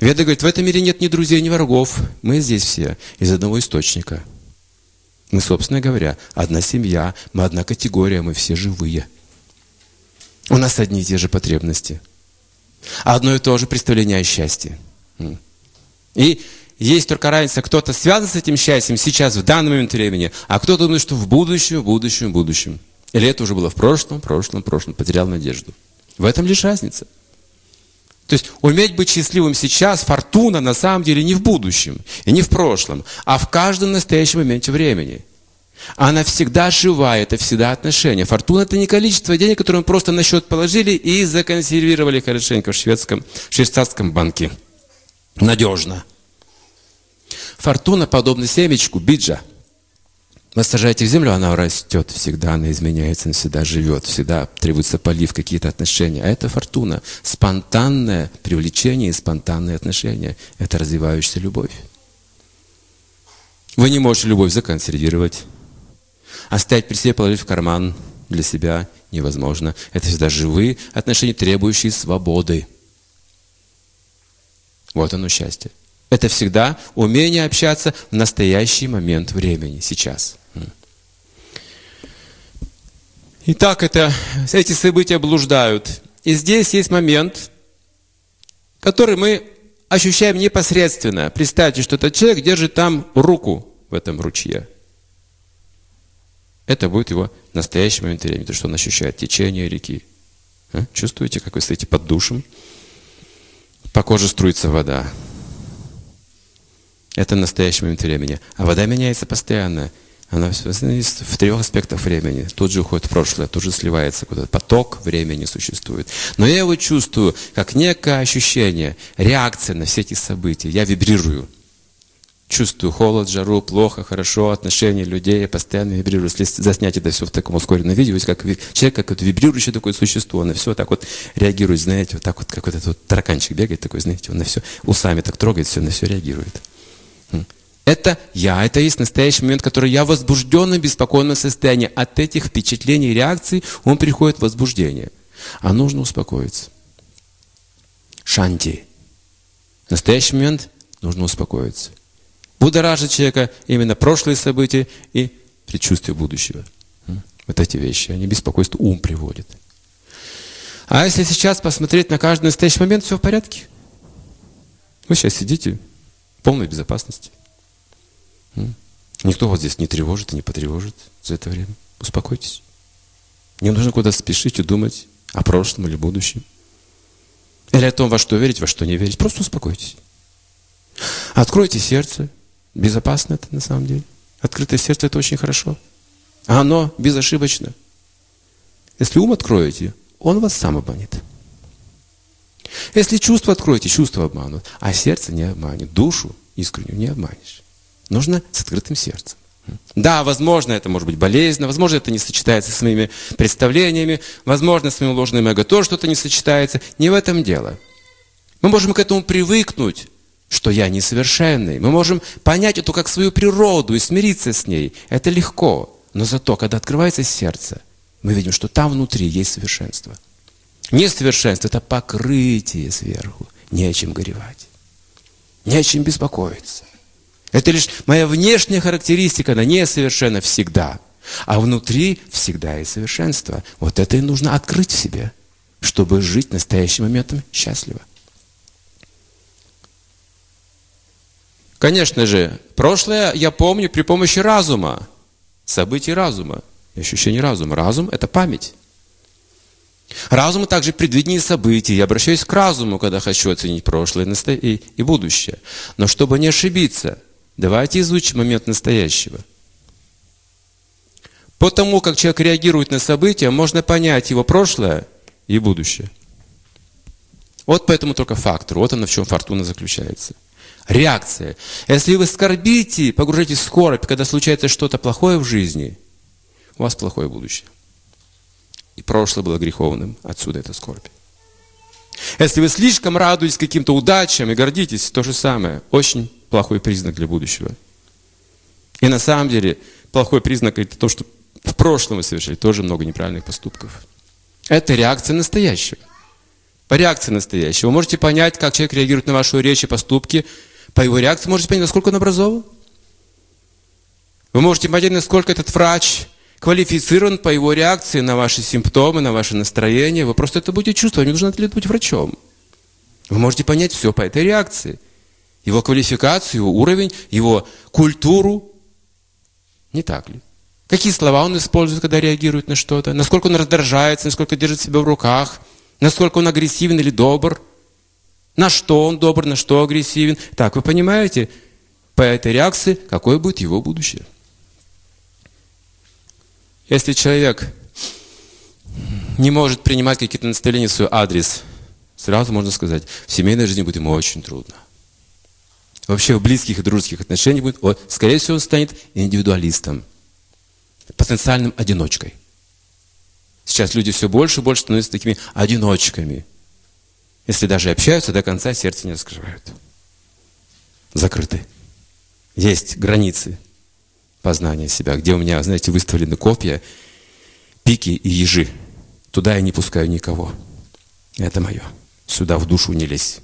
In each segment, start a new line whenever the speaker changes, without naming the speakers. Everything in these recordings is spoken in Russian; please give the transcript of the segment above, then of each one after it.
Веда говорит, в этом мире нет ни друзей, ни врагов. Мы здесь все из одного источника. Мы, собственно говоря, одна семья, мы одна категория, мы все живые. У нас одни и те же потребности. Одно и то же представление о счастье. И есть только разница, кто-то связан с этим счастьем сейчас, в данный момент времени, а кто-то думает, что в будущем, в будущем, в будущем. Или это уже было в прошлом, прошлом, прошлом, потерял надежду. В этом лишь разница. То есть уметь быть счастливым сейчас, фортуна на самом деле не в будущем и не в прошлом, а в каждом настоящем моменте времени. Она всегда живая, это всегда отношения. Фортуна это не количество денег, которые мы просто на счет положили и законсервировали хорошенько в шведском, в швейцарском банке. Надежно. Фортуна подобна семечку, биджа – вы сажаете в землю, она растет всегда, она изменяется, она всегда живет, всегда требуется полив, какие-то отношения. А это фортуна. Спонтанное привлечение и спонтанные отношения. Это развивающаяся любовь. Вы не можете любовь законсервировать. Оставить при себе, положить в карман для себя невозможно. Это всегда живые отношения, требующие свободы. Вот оно счастье. Это всегда умение общаться в настоящий момент времени, сейчас. Итак, это, эти события блуждают. И здесь есть момент, который мы ощущаем непосредственно. Представьте, что этот человек держит там руку в этом ручье. Это будет его настоящий момент времени, то, что он ощущает течение реки. А? Чувствуете, как вы стоите под душем? По коже струится вода. Это настоящий момент времени. А вода меняется постоянно. Она в трех аспектах времени. Тут же уходит в прошлое, тут же сливается куда-то. Поток времени существует. Но я его чувствую как некое ощущение, реакция на все эти события. Я вибрирую. Чувствую холод, жару, плохо, хорошо, отношения людей, я постоянно вибрирую. Если заснять это все в таком ускоренном видео, видите, как человек, как вот вибрирующее такое существо, на все так вот реагирует, знаете, вот так вот, как вот этот вот тараканчик бегает такой, знаете, он на все усами так трогает, все, на все реагирует. Это я, это есть настоящий момент, который я в возбужденном, беспокойном состоянии. От этих впечатлений и реакций он приходит в возбуждение. А нужно успокоиться. Шанти. В настоящий момент нужно успокоиться. Будоражит человека именно прошлые события и предчувствие будущего. Вот эти вещи, они беспокойство ум приводят. А если сейчас посмотреть на каждый настоящий момент, все в порядке. Вы сейчас сидите в полной безопасности. Никто вас здесь не тревожит и не потревожит за это время. Успокойтесь. Не нужно куда спешить и думать о прошлом или будущем. Или о том, во что верить, во что не верить. Просто успокойтесь. Откройте сердце. Безопасно это на самом деле. Открытое сердце это очень хорошо. А оно безошибочно. Если ум откроете, он вас сам обманет. Если чувство откроете, чувство обманут. А сердце не обманет. Душу искреннюю не обманешь. Нужно с открытым сердцем. Да, возможно, это может быть болезненно, возможно, это не сочетается с моими представлениями, возможно, с моим ложным эго тоже что-то не сочетается. Не в этом дело. Мы можем к этому привыкнуть, что я несовершенный. Мы можем понять эту как свою природу и смириться с ней. Это легко. Но зато, когда открывается сердце, мы видим, что там внутри есть совершенство. Несовершенство – это покрытие сверху. Не о чем горевать. Не о чем беспокоиться. Это лишь моя внешняя характеристика, она несовершенна всегда. А внутри всегда и совершенство. Вот это и нужно открыть в себе, чтобы жить настоящим моментом счастливо. Конечно же, прошлое я помню при помощи разума, событий разума, ощущений разума. Разум – это память. Разум также предвидение событий. Я обращаюсь к разуму, когда хочу оценить прошлое и будущее. Но чтобы не ошибиться – Давайте изучим момент настоящего. По тому, как человек реагирует на события, можно понять его прошлое и будущее. Вот поэтому только фактор. Вот оно в чем фортуна заключается. Реакция. Если вы скорбите, погружаетесь в скорбь, когда случается что-то плохое в жизни, у вас плохое будущее. И прошлое было греховным, отсюда эта скорбь. Если вы слишком радуетесь каким-то удачам и гордитесь, то же самое. Очень плохой признак для будущего. И на самом деле плохой признак это то, что в прошлом вы совершили тоже много неправильных поступков. Это реакция настоящего. По реакции настоящей. Вы можете понять, как человек реагирует на вашу речь и поступки. По его реакции можете понять, насколько он образован. Вы можете понять, насколько этот врач квалифицирован по его реакции на ваши симптомы, на ваше настроение. Вы просто это будете чувствовать. Не нужно быть врачом. Вы можете понять все по этой реакции. Его квалификацию, его уровень, его культуру. Не так ли? Какие слова он использует, когда реагирует на что-то? Насколько он раздражается, насколько держит себя в руках? Насколько он агрессивен или добр? На что он добр, на что агрессивен? Так, вы понимаете, по этой реакции, какое будет его будущее? Если человек не может принимать какие-то наставления в свой адрес, сразу можно сказать, в семейной жизни будет ему очень трудно. Вообще в близких и дружеских отношениях будет, он, скорее всего, он станет индивидуалистом, потенциальным одиночкой. Сейчас люди все больше и больше становятся такими одиночками. Если даже общаются, до конца сердце не раскрывают. Закрыты. Есть границы познания себя, где у меня, знаете, выставлены копья, пики и ежи. Туда я не пускаю никого. Это мое. Сюда в душу не лезь.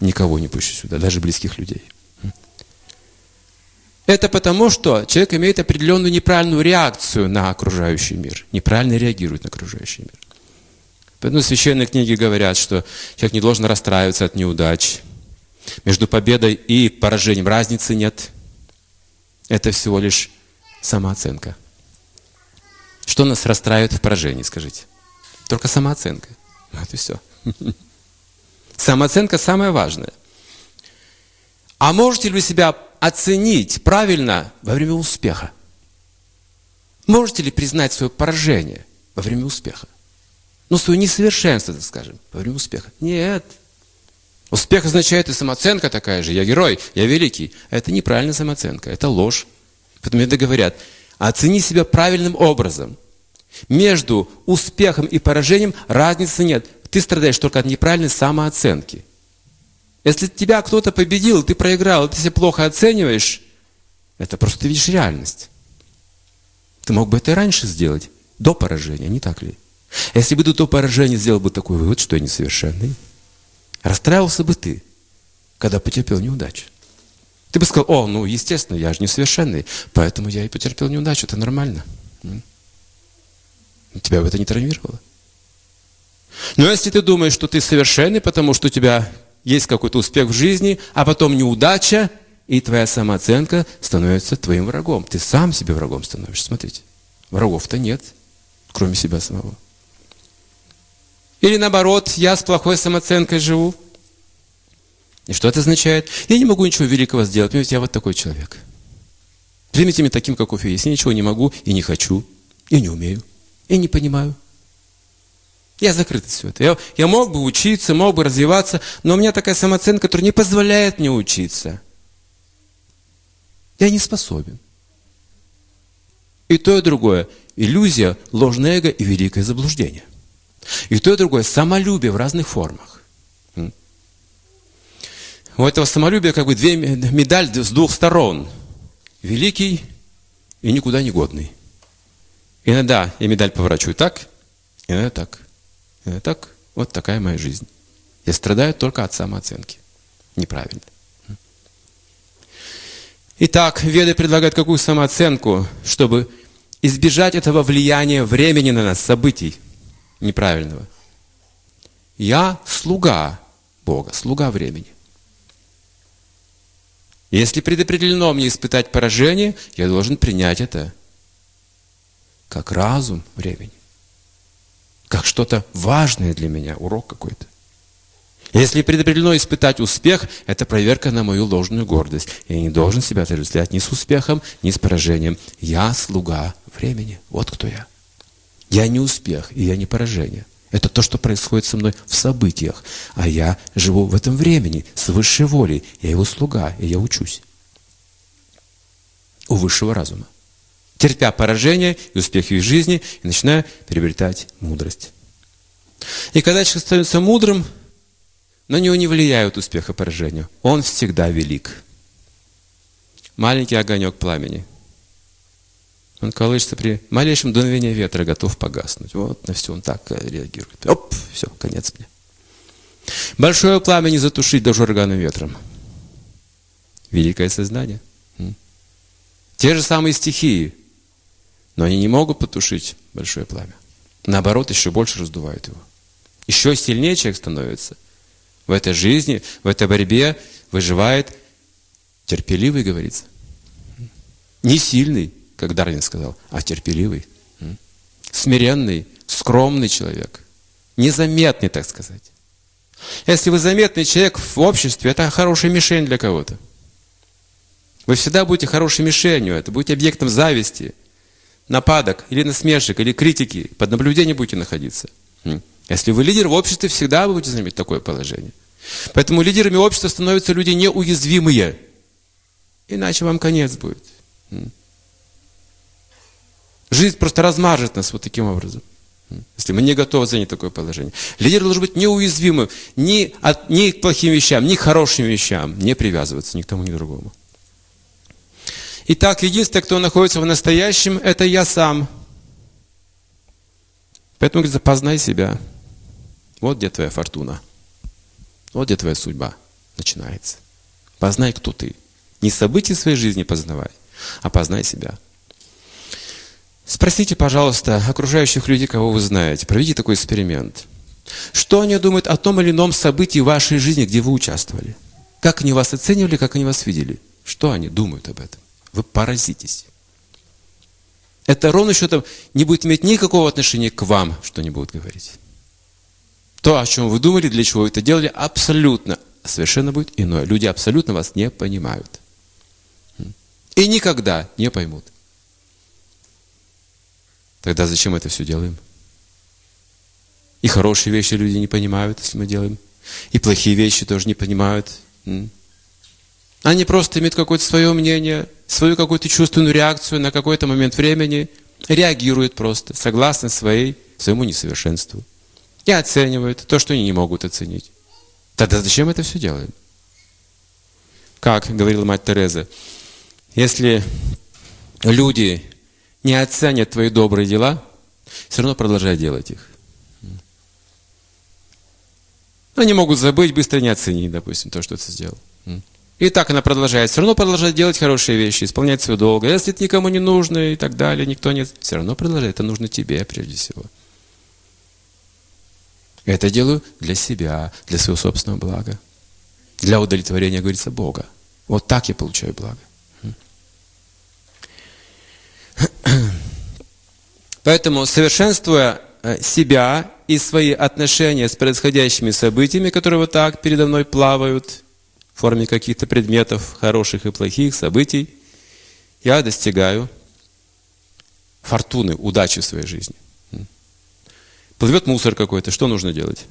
Никого не пущу сюда, даже близких людей. Это потому, что человек имеет определенную неправильную реакцию на окружающий мир. Неправильно реагирует на окружающий мир. Поэтому священные книги говорят, что человек не должен расстраиваться от неудач. Между победой и поражением разницы нет – это всего лишь самооценка. Что нас расстраивает в поражении, скажите? Только самооценка. Вот и все. Самооценка самое важное. А можете ли вы себя оценить правильно во время успеха? Можете ли признать свое поражение во время успеха? Ну, свое несовершенство, так скажем, во время успеха? Нет. Успех означает и самооценка такая же. Я герой, я великий. Это неправильная самооценка, это ложь. Поэтому это говорят, оцени себя правильным образом. Между успехом и поражением разницы нет. Ты страдаешь только от неправильной самооценки. Если тебя кто-то победил, ты проиграл, ты себя плохо оцениваешь, это просто ты видишь реальность. Ты мог бы это и раньше сделать, до поражения, не так ли? Если бы ты до поражения сделал бы такой вывод, что я несовершенный, Расстраивался бы ты, когда потерпел неудачу. Ты бы сказал, о, ну, естественно, я же несовершенный, поэтому я и потерпел неудачу, это нормально. Тебя бы это не травмировало. Но если ты думаешь, что ты совершенный, потому что у тебя есть какой-то успех в жизни, а потом неудача, и твоя самооценка становится твоим врагом. Ты сам себе врагом становишься. Смотрите, врагов-то нет, кроме себя самого. Или наоборот, я с плохой самооценкой живу. И что это означает? Я не могу ничего великого сделать. Понимаете, я вот такой человек. Примите меня таким, каков я есть. Я ничего не могу и не хочу, и не умею, и не понимаю. Я закрыт от всего этого. Я, я мог бы учиться, мог бы развиваться, но у меня такая самооценка, которая не позволяет мне учиться. Я не способен. И то, и другое. Иллюзия, ложное эго и великое заблуждение. И то, и другое самолюбие в разных формах. У этого самолюбия как бы две медаль с двух сторон. Великий и никуда не годный. Иногда я медаль поворачиваю так, иногда так. Иногда так. Вот такая моя жизнь. Я страдаю только от самооценки. Неправильно. Итак, Веды предлагают какую самооценку, чтобы избежать этого влияния времени на нас, событий неправильного. Я слуга Бога, слуга времени. Если предопределено мне испытать поражение, я должен принять это как разум времени, как что-то важное для меня, урок какой-то. Если предопределено испытать успех, это проверка на мою ложную гордость. Я не должен себя отождествлять ни с успехом, ни с поражением. Я слуга времени. Вот кто я. Я не успех, и я не поражение. Это то, что происходит со мной в событиях. А я живу в этом времени, с высшей волей. Я его слуга, и я учусь. У высшего разума. Терпя поражение и успехи в жизни, и начинаю приобретать мудрость. И когда человек становится мудрым, на него не влияют успех и поражение. Он всегда велик. Маленький огонек пламени – он колышется при малейшем дуновении ветра, готов погаснуть. Вот на все он так реагирует. Оп, все, конец мне. Большое пламя не затушить даже ураганным ветром. Великое сознание. Те же самые стихии, но они не могут потушить большое пламя. Наоборот, еще больше раздувают его. Еще сильнее человек становится. В этой жизни, в этой борьбе выживает терпеливый, говорится. Не сильный, как Дарвин сказал, а терпеливый. Смиренный, скромный человек. Незаметный, так сказать. Если вы заметный человек в обществе, это хорошая мишень для кого-то. Вы всегда будете хорошей мишенью, это будете объектом зависти, нападок или насмешек, или критики. Под наблюдением будете находиться. Если вы лидер в обществе, всегда будете занимать такое положение. Поэтому лидерами общества становятся люди неуязвимые. Иначе вам конец будет. Жизнь просто размажет нас вот таким образом. Если мы не готовы занять такое положение. Лидер должен быть неуязвимым ни, от, ни к плохим вещам, ни к хорошим вещам. Не привязываться ни к тому, ни к другому. Итак, единственное, кто находится в настоящем, это я сам. Поэтому, говорится, познай себя. Вот где твоя фортуна. Вот где твоя судьба начинается. Познай, кто ты. Не события своей жизни познавай, а познай себя. Спросите, пожалуйста, окружающих людей, кого вы знаете. Проведите такой эксперимент. Что они думают о том или ином событии в вашей жизни, где вы участвовали? Как они вас оценивали, как они вас видели? Что они думают об этом? Вы поразитесь. Это ровно счетом не будет иметь никакого отношения к вам, что они будут говорить. То, о чем вы думали, для чего вы это делали, абсолютно, совершенно будет иное. Люди абсолютно вас не понимают. И никогда не поймут. Тогда зачем это все делаем? И хорошие вещи люди не понимают, если мы делаем. И плохие вещи тоже не понимают. Они просто имеют какое-то свое мнение, свою какую-то чувственную реакцию на какой-то момент времени, реагируют просто, согласно своей, своему несовершенству. И оценивают то, что они не могут оценить. Тогда зачем это все делаем? Как говорила мать Тереза, если люди не оценят твои добрые дела, все равно продолжай делать их. Они могут забыть, быстро не оценить, допустим, то, что ты сделал. И так она продолжает. Все равно продолжает делать хорошие вещи, исполнять свой долг. Если это никому не нужно и так далее, никто не... Все равно продолжает. Это нужно тебе прежде всего. Это делаю для себя, для своего собственного блага. Для удовлетворения, говорится, Бога. Вот так я получаю благо. Поэтому, совершенствуя э, себя и свои отношения с происходящими событиями, которые вот так передо мной плавают, в форме каких-то предметов, хороших и плохих событий, я достигаю фортуны, удачи в своей жизни. Плывет мусор какой-то, что нужно делать?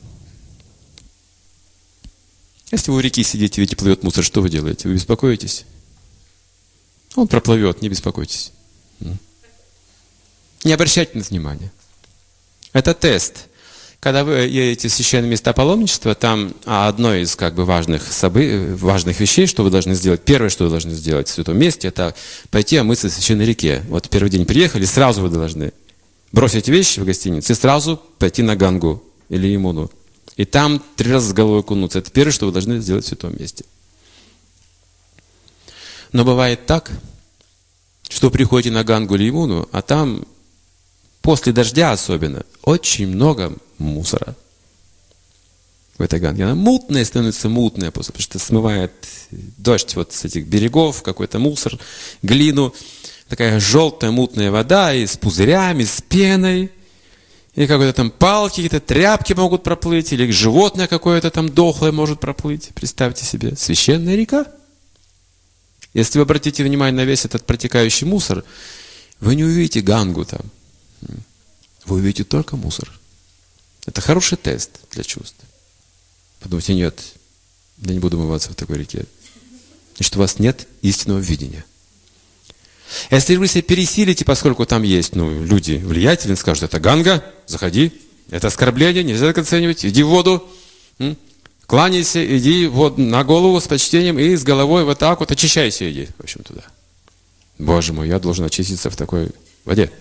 Если вы у реки сидите, видите, плывет мусор, что вы делаете? Вы беспокоитесь? Он проплывет, не беспокойтесь. Не обращайте на внимание. Это тест. Когда вы едете в священное место паломничества, там одно из как бы важных, собы... важных вещей, что вы должны сделать, первое, что вы должны сделать в святом месте, это пойти омыться в священной реке. Вот первый день приехали, сразу вы должны бросить вещи в гостинице и сразу пойти на Гангу или Имуну. И там три раза с головой окунуться. Это первое, что вы должны сделать в святом месте. Но бывает так, что приходите на Гангу или Имуну, а там после дождя особенно очень много мусора в этой ганге. Она мутная становится мутная, просто, потому что смывает дождь вот с этих берегов, какой-то мусор, глину. Такая желтая мутная вода и с пузырями, с пеной. И какой-то там палки, какие-то тряпки могут проплыть, или животное какое-то там дохлое может проплыть. Представьте себе, священная река. Если вы обратите внимание на весь этот протекающий мусор, вы не увидите гангу там. Вы увидите только мусор. Это хороший тест для чувств. Подумайте, нет, я не буду умываться в такой реке. Значит, у вас нет истинного видения. Если вы себя пересилите, поскольку там есть ну, люди влиятельные, скажут, это ганга, заходи, это оскорбление, нельзя так оценивать, иди в воду, кланяйся, иди вот на голову с почтением и с головой вот так вот очищайся, иди, в общем, туда. Боже мой, я должен очиститься в такой воде.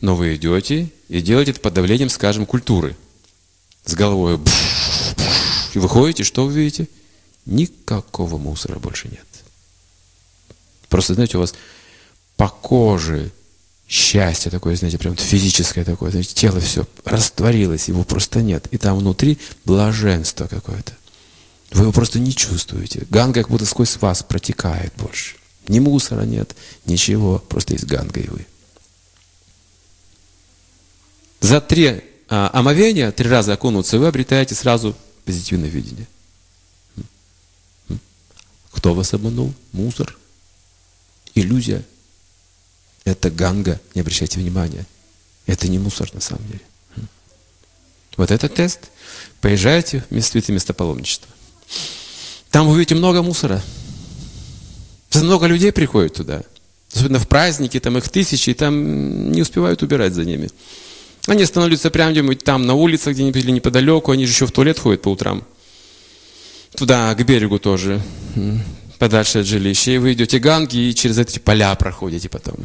Но вы идете и делаете это под давлением, скажем, культуры. с головой. И выходите, что вы видите? Никакого мусора больше нет. Просто, знаете, у вас по коже счастье такое, знаете, прям физическое такое, знаете, тело все растворилось, его просто нет. И там внутри блаженство какое-то. Вы его просто не чувствуете. Ганга как будто сквозь вас протекает больше. Ни мусора нет, ничего, просто есть ганга и вы. За три а, омовения, три раза окунуться, вы обретаете сразу позитивное видение. Кто вас обманул? Мусор. Иллюзия. Это ганга, не обращайте внимания. Это не мусор на самом деле. Вот этот тест. Поезжайте в святое место паломничества. Там вы увидите много мусора. Много людей приходит туда. Особенно в праздники, там их тысячи, и там не успевают убирать за ними. Они становятся прямо где-нибудь там, на улице где-нибудь или неподалеку. Они же еще в туалет ходят по утрам. Туда, к берегу тоже, подальше от жилища. И вы идете ганги, и через эти поля проходите потом.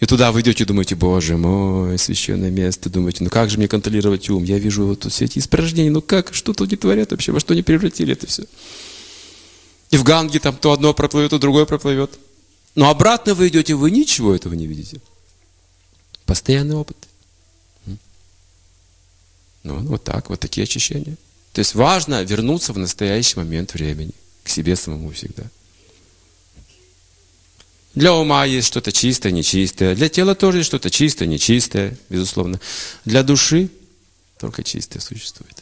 И туда вы идете думаете, боже мой, священное место, думаете, ну как же мне контролировать ум? Я вижу вот тут все эти испражнения, ну как, что тут не творят вообще, во что они превратили это все? И в Ганге там то одно проплывет, то другое проплывет. Но обратно вы идете, вы ничего этого не видите. Постоянный опыт. Ну, вот так, вот такие очищения. То есть важно вернуться в настоящий момент времени, к себе самому всегда. Для ума есть что-то чистое, нечистое. Для тела тоже есть что-то чистое, нечистое, безусловно. Для души только чистое существует.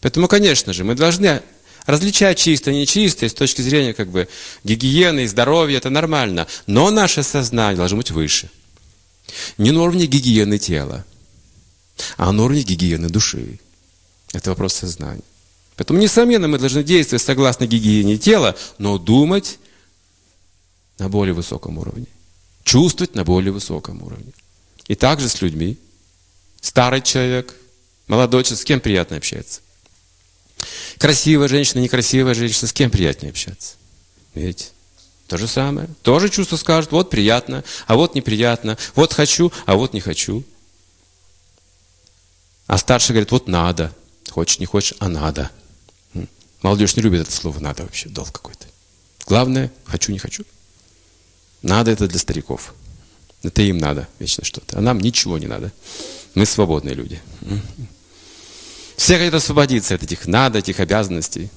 Поэтому, конечно же, мы должны различать чистое нечистое с точки зрения как бы, гигиены и здоровья, это нормально. Но наше сознание должно быть выше. Не на уровне гигиены тела, а на уровне гигиены души. Это вопрос сознания. Поэтому, несомненно, мы должны действовать согласно гигиене тела, но думать на более высоком уровне. Чувствовать на более высоком уровне. И также с людьми. Старый человек, молодой человек, с кем приятно общаться? Красивая женщина, некрасивая женщина, с кем приятнее общаться? Видите? То же самое. Тоже чувство скажет, вот приятно, а вот неприятно, вот хочу, а вот не хочу. А старший говорит, вот надо. Хочешь, не хочешь, а надо. Молодежь не любит это слово «надо» вообще, долг какой-то. Главное, хочу, не хочу. Надо это для стариков. Это им надо вечно что-то. А нам ничего не надо. Мы свободные люди. Все хотят освободиться от этих надо, этих обязанностей.